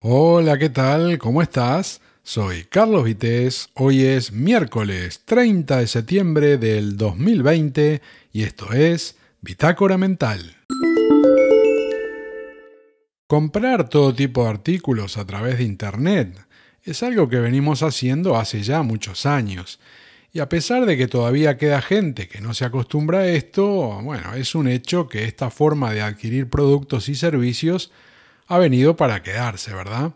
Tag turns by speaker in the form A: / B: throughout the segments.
A: Hola, ¿qué tal? ¿Cómo estás? Soy Carlos Vitéz. Hoy es miércoles 30 de septiembre del 2020 y esto es Bitácora Mental. Comprar todo tipo de artículos a través de Internet es algo que venimos haciendo hace ya muchos años. Y a pesar de que todavía queda gente que no se acostumbra a esto, bueno, es un hecho que esta forma de adquirir productos y servicios ha venido para quedarse, ¿verdad?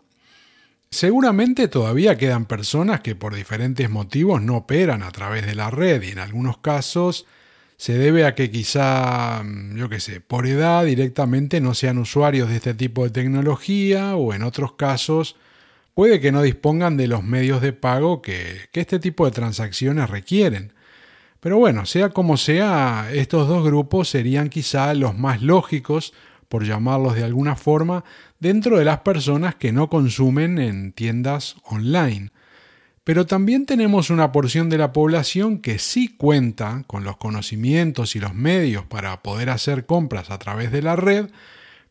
A: Seguramente todavía quedan personas que por diferentes motivos no operan a través de la red y en algunos casos se debe a que quizá, mm, yo qué sé, por edad directamente no sean usuarios de este tipo de tecnología o en otros casos puede que no dispongan de los medios de pago que, que este tipo de transacciones requieren. Pero bueno, sea como sea, estos dos grupos serían quizá los más lógicos por llamarlos de alguna forma, dentro de las personas que no consumen en tiendas online. Pero también tenemos una porción de la población que sí cuenta con los conocimientos y los medios para poder hacer compras a través de la red,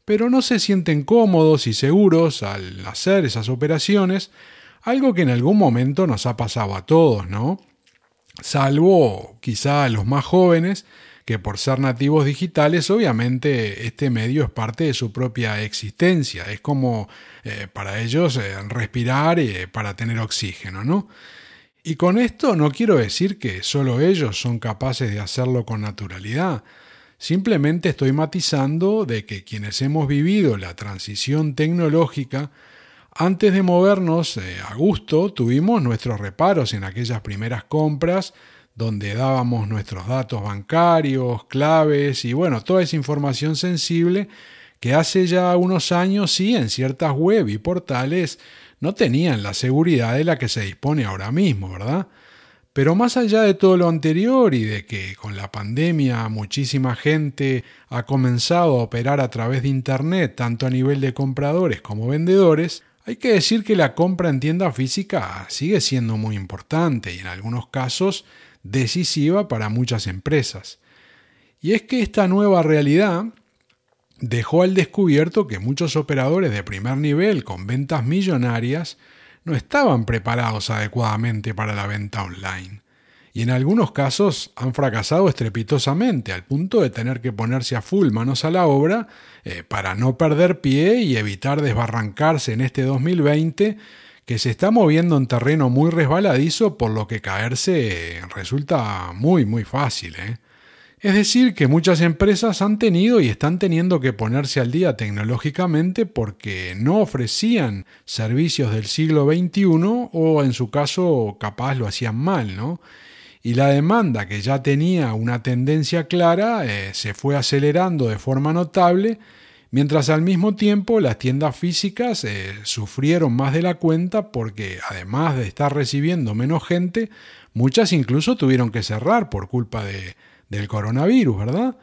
A: pero no se sienten cómodos y seguros al hacer esas operaciones, algo que en algún momento nos ha pasado a todos, ¿no? Salvo quizá a los más jóvenes, que por ser nativos digitales, obviamente este medio es parte de su propia existencia, es como eh, para ellos eh, respirar eh, para tener oxígeno, ¿no? Y con esto no quiero decir que solo ellos son capaces de hacerlo con naturalidad, simplemente estoy matizando de que quienes hemos vivido la transición tecnológica, antes de movernos a gusto, tuvimos nuestros reparos en aquellas primeras compras, donde dábamos nuestros datos bancarios, claves y bueno, toda esa información sensible que hace ya unos años sí en ciertas web y portales no tenían la seguridad de la que se dispone ahora mismo, ¿verdad? Pero más allá de todo lo anterior y de que con la pandemia muchísima gente ha comenzado a operar a través de Internet, tanto a nivel de compradores como vendedores, hay que decir que la compra en tienda física sigue siendo muy importante y en algunos casos decisiva para muchas empresas. Y es que esta nueva realidad dejó al descubierto que muchos operadores de primer nivel con ventas millonarias no estaban preparados adecuadamente para la venta online. Y en algunos casos han fracasado estrepitosamente al punto de tener que ponerse a full manos a la obra eh, para no perder pie y evitar desbarrancarse en este 2020 que se está moviendo en terreno muy resbaladizo, por lo que caerse resulta muy, muy fácil. ¿eh? Es decir, que muchas empresas han tenido y están teniendo que ponerse al día tecnológicamente porque no ofrecían servicios del siglo XXI o en su caso capaz lo hacían mal, ¿no? Y la demanda que ya tenía una tendencia clara eh, se fue acelerando de forma notable mientras al mismo tiempo las tiendas físicas eh, sufrieron más de la cuenta porque además de estar recibiendo menos gente, muchas incluso tuvieron que cerrar por culpa de, del coronavirus, ¿verdad?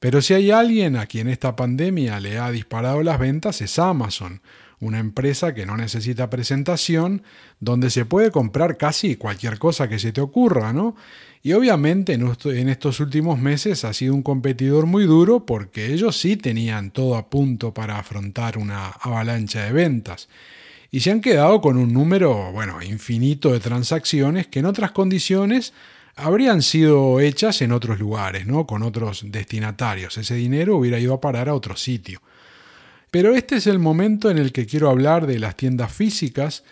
A: Pero si hay alguien a quien esta pandemia le ha disparado las ventas es Amazon, una empresa que no necesita presentación, donde se puede comprar casi cualquier cosa que se te ocurra, ¿no? Y obviamente en estos últimos meses ha sido un competidor muy duro porque ellos sí tenían todo a punto para afrontar una avalancha de ventas. Y se han quedado con un número, bueno, infinito de transacciones que en otras condiciones habrían sido hechas en otros lugares, ¿no? Con otros destinatarios. Ese dinero hubiera ido a parar a otro sitio. Pero este es el momento en el que quiero hablar de las tiendas físicas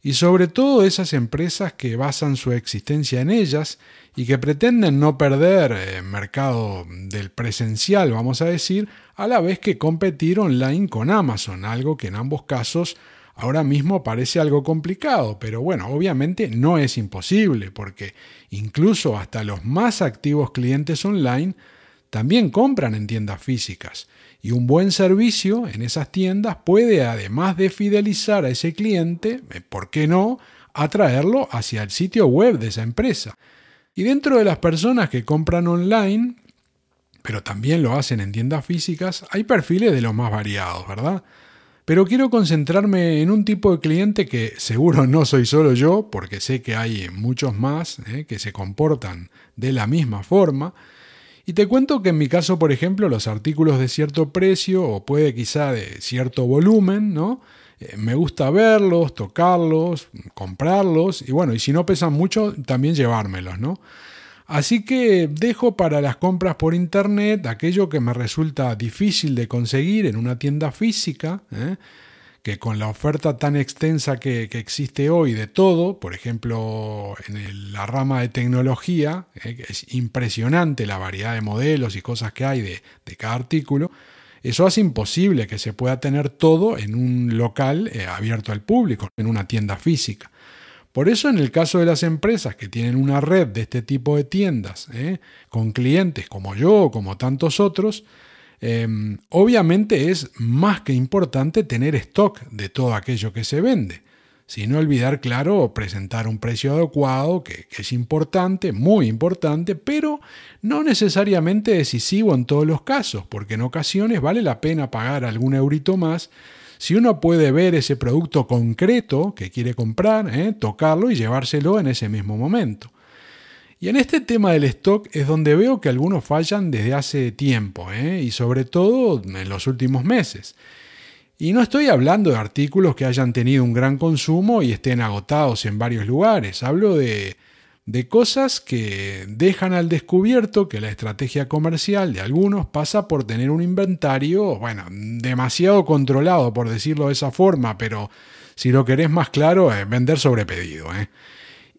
A: y sobre todo esas empresas que basan su existencia en ellas y que pretenden no perder eh, mercado del presencial, vamos a decir, a la vez que competir online con Amazon, algo que en ambos casos ahora mismo parece algo complicado, pero bueno, obviamente no es imposible, porque incluso hasta los más activos clientes online también compran en tiendas físicas. Y un buen servicio en esas tiendas puede, además de fidelizar a ese cliente, eh, ¿por qué no?, atraerlo hacia el sitio web de esa empresa. Y dentro de las personas que compran online, pero también lo hacen en tiendas físicas, hay perfiles de los más variados, ¿verdad? Pero quiero concentrarme en un tipo de cliente que seguro no soy solo yo, porque sé que hay muchos más eh, que se comportan de la misma forma, y te cuento que en mi caso, por ejemplo, los artículos de cierto precio o puede quizá de cierto volumen, ¿no? eh, me gusta verlos, tocarlos, comprarlos y bueno, y si no pesan mucho, también llevármelos, ¿no? Así que dejo para las compras por internet aquello que me resulta difícil de conseguir en una tienda física, ¿eh? Que con la oferta tan extensa que, existe hoy de todo, por ejemplo, en la rama de tecnología, ¿eh? es impresionante la variedad de modelos y cosas que hay de, cada artículo, eso hace imposible que se pueda tener todo en un local eh, abierto al público, en una tienda física. Por eso en el caso de las empresas que tienen una red de este tipo de tiendas, ¿eh? con clientes como yo o como tantos otros, em, obviamente es más que importante tener stock de todo aquello que se vende. Sin olvidar, claro, presentar un precio adecuado, que, es importante, muy importante, pero no necesariamente decisivo en todos los casos, porque en ocasiones vale la pena pagar algún eurito más si uno puede ver ese producto concreto que quiere comprar, ¿eh? tocarlo y llevárselo en ese mismo momento. Y en este tema del stock es donde veo que algunos fallan desde hace tiempo, ¿eh? y sobre todo en los últimos meses. Y no estoy hablando de artículos que hayan tenido un gran consumo y estén agotados en varios lugares, hablo de de cosas que dejan al descubierto que la estrategia comercial de algunos pasa por tener un inventario, bueno, demasiado controlado, por decirlo de esa forma, pero si lo querés más claro, es vender sobre pedido, ¿eh?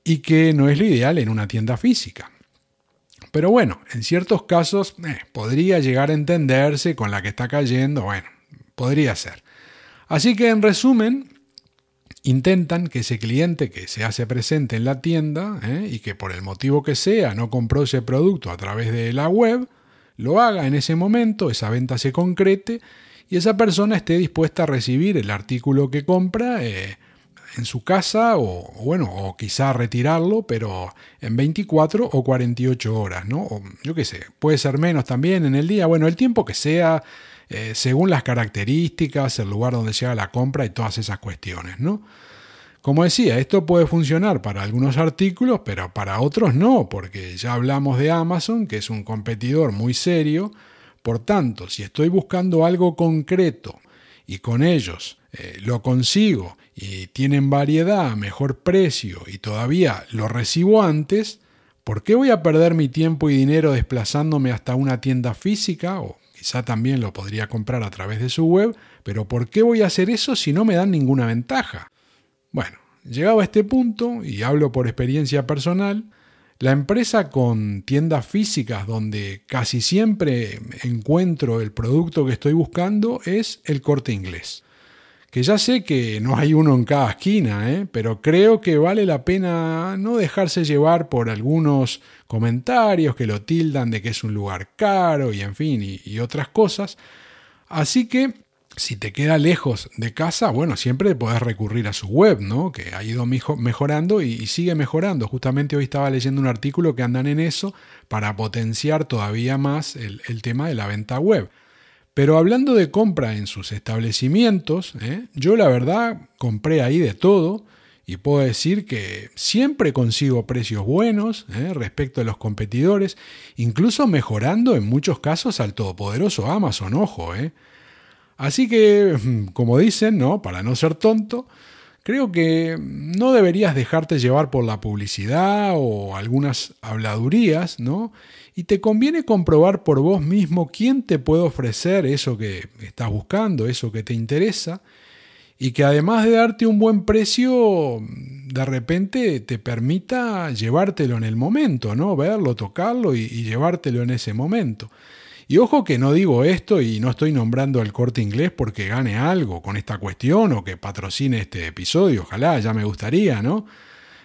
A: Y que no es lo ideal en una tienda física. Pero bueno, en ciertos casos eh, podría llegar a entenderse con la que está cayendo, bueno, podría ser. Así que en resumen, intentan que ese cliente que se hace presente en la tienda ¿eh? y que por el motivo que sea no compró ese producto a través de la web, lo haga en ese momento, esa venta se concrete y esa persona esté dispuesta a recibir el artículo que compra eh, en su casa o, bueno, o quizá retirarlo, pero en 24 o 48 horas, ¿no? O, yo qué sé, puede ser menos también en el día, bueno, el tiempo que sea, eh, según las características, el lugar donde haga la compra y todas esas cuestiones, ¿no? Como decía, esto puede funcionar para algunos artículos, pero para otros no, porque ya hablamos de Amazon, que es un competidor muy serio. Por tanto, si estoy buscando algo concreto y con ellos eh, lo consigo y tienen variedad, mejor precio y todavía lo recibo antes, ¿por qué voy a perder mi tiempo y dinero desplazándome hasta una tienda física o Quizá también lo podría comprar a través de su web, pero ¿por qué voy a hacer eso si no me dan ninguna ventaja? Bueno, llegado a este punto, y hablo por experiencia personal, la empresa con tiendas físicas donde casi siempre encuentro el producto que estoy buscando es el corte inglés que ya sé que no hay uno en cada esquina, ¿eh? pero creo que vale la pena no dejarse llevar por algunos comentarios que lo tildan de que es un lugar caro y en fin, y, otras cosas. Así que si te queda lejos de casa, bueno, siempre podés recurrir a su web, ¿no? Que ha ido mejorando y, sigue mejorando. Justamente hoy estaba leyendo un artículo que andan en eso para potenciar todavía más el tema de la venta web. Pero hablando de compra en sus establecimientos, ¿eh? yo la verdad compré ahí de todo y puedo decir que siempre consigo precios buenos ¿eh? respecto a los competidores, incluso mejorando en muchos casos al todopoderoso Amazon, ojo. ¿eh? Así que, como dicen, ¿no? para no ser tonto, creo que no deberías dejarte llevar por la publicidad o algunas habladurías, ¿no? y te conviene comprobar por vos mismo quién te puede ofrecer eso que estás buscando, eso que te interesa, y que además de darte un buen precio, de repente te permita llevártelo en el momento, ¿no? Verlo, tocarlo y, llevártelo en ese momento. Y ojo que no digo esto y no estoy nombrando al corte inglés porque gane algo con esta cuestión o que patrocine este episodio, ojalá, ya me gustaría, ¿no?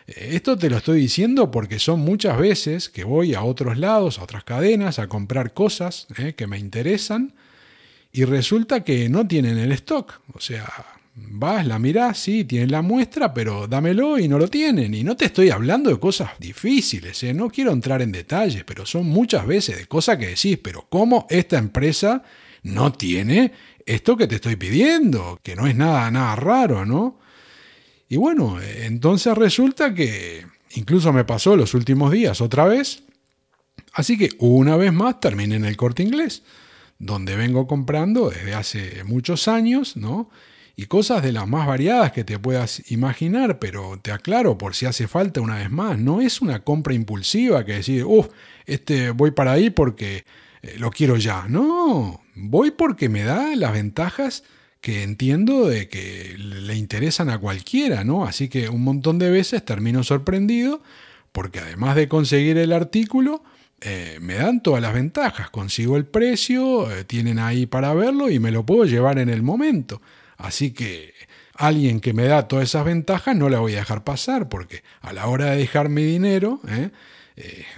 A: Esto te lo estoy diciendo porque son muchas veces que voy a otros lados, a otras cadenas, a comprar cosas eh, que me interesan y resulta que no tienen el stock. O sea, vas, la mirás, sí, tienen la muestra, pero dámelo y no lo tienen. Y no te estoy hablando de cosas difíciles, eh, no quiero entrar en detalles, pero son muchas veces de cosas que decís, pero ¿cómo esta empresa no tiene esto que te estoy pidiendo? Que no es nada, nada raro, ¿no? Y bueno, entonces resulta que incluso me pasó los últimos días otra vez. Así que una vez más terminé en el corte inglés, donde vengo comprando desde hace muchos años, ¿no? Y cosas de las más variadas que te puedas imaginar, pero te aclaro por si hace falta una vez más, no es una compra impulsiva que decir, uff, este voy para ahí porque eh, lo quiero ya. No, voy porque me da las ventajas que entiendo de que le interesan a cualquiera, ¿no? Así que un montón de veces termino sorprendido porque además de conseguir el artículo, eh, me dan todas las ventajas, consigo el precio, eh, tienen ahí para verlo y me lo puedo llevar en el momento. Así que alguien que me da todas esas ventajas no la voy a dejar pasar porque a la hora de dejar mi dinero, ¿eh?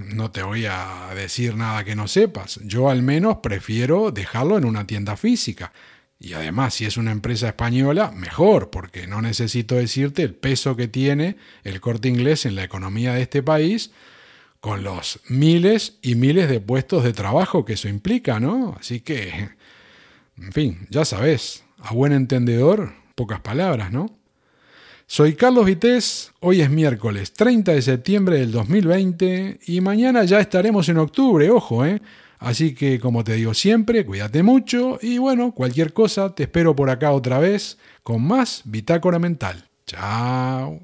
A: no te voy a decir nada que no sepas. Yo al menos prefiero dejarlo en una tienda física. Y además, si es una empresa española, mejor, porque no necesito decirte el peso que tiene el corte inglés en la economía de este país con los miles y miles de puestos de trabajo que eso implica, ¿no? Así que, en fin, ya sabes, a buen entendedor, pocas palabras, ¿no? Soy Carlos Vitéz, hoy es miércoles 30 de septiembre del 2020 y mañana ya estaremos en octubre, ojo, ¿eh? Así que, como te digo siempre, cuídate mucho y bueno, cualquier cosa, te espero por acá otra vez con más Bitácora Mental. Chao.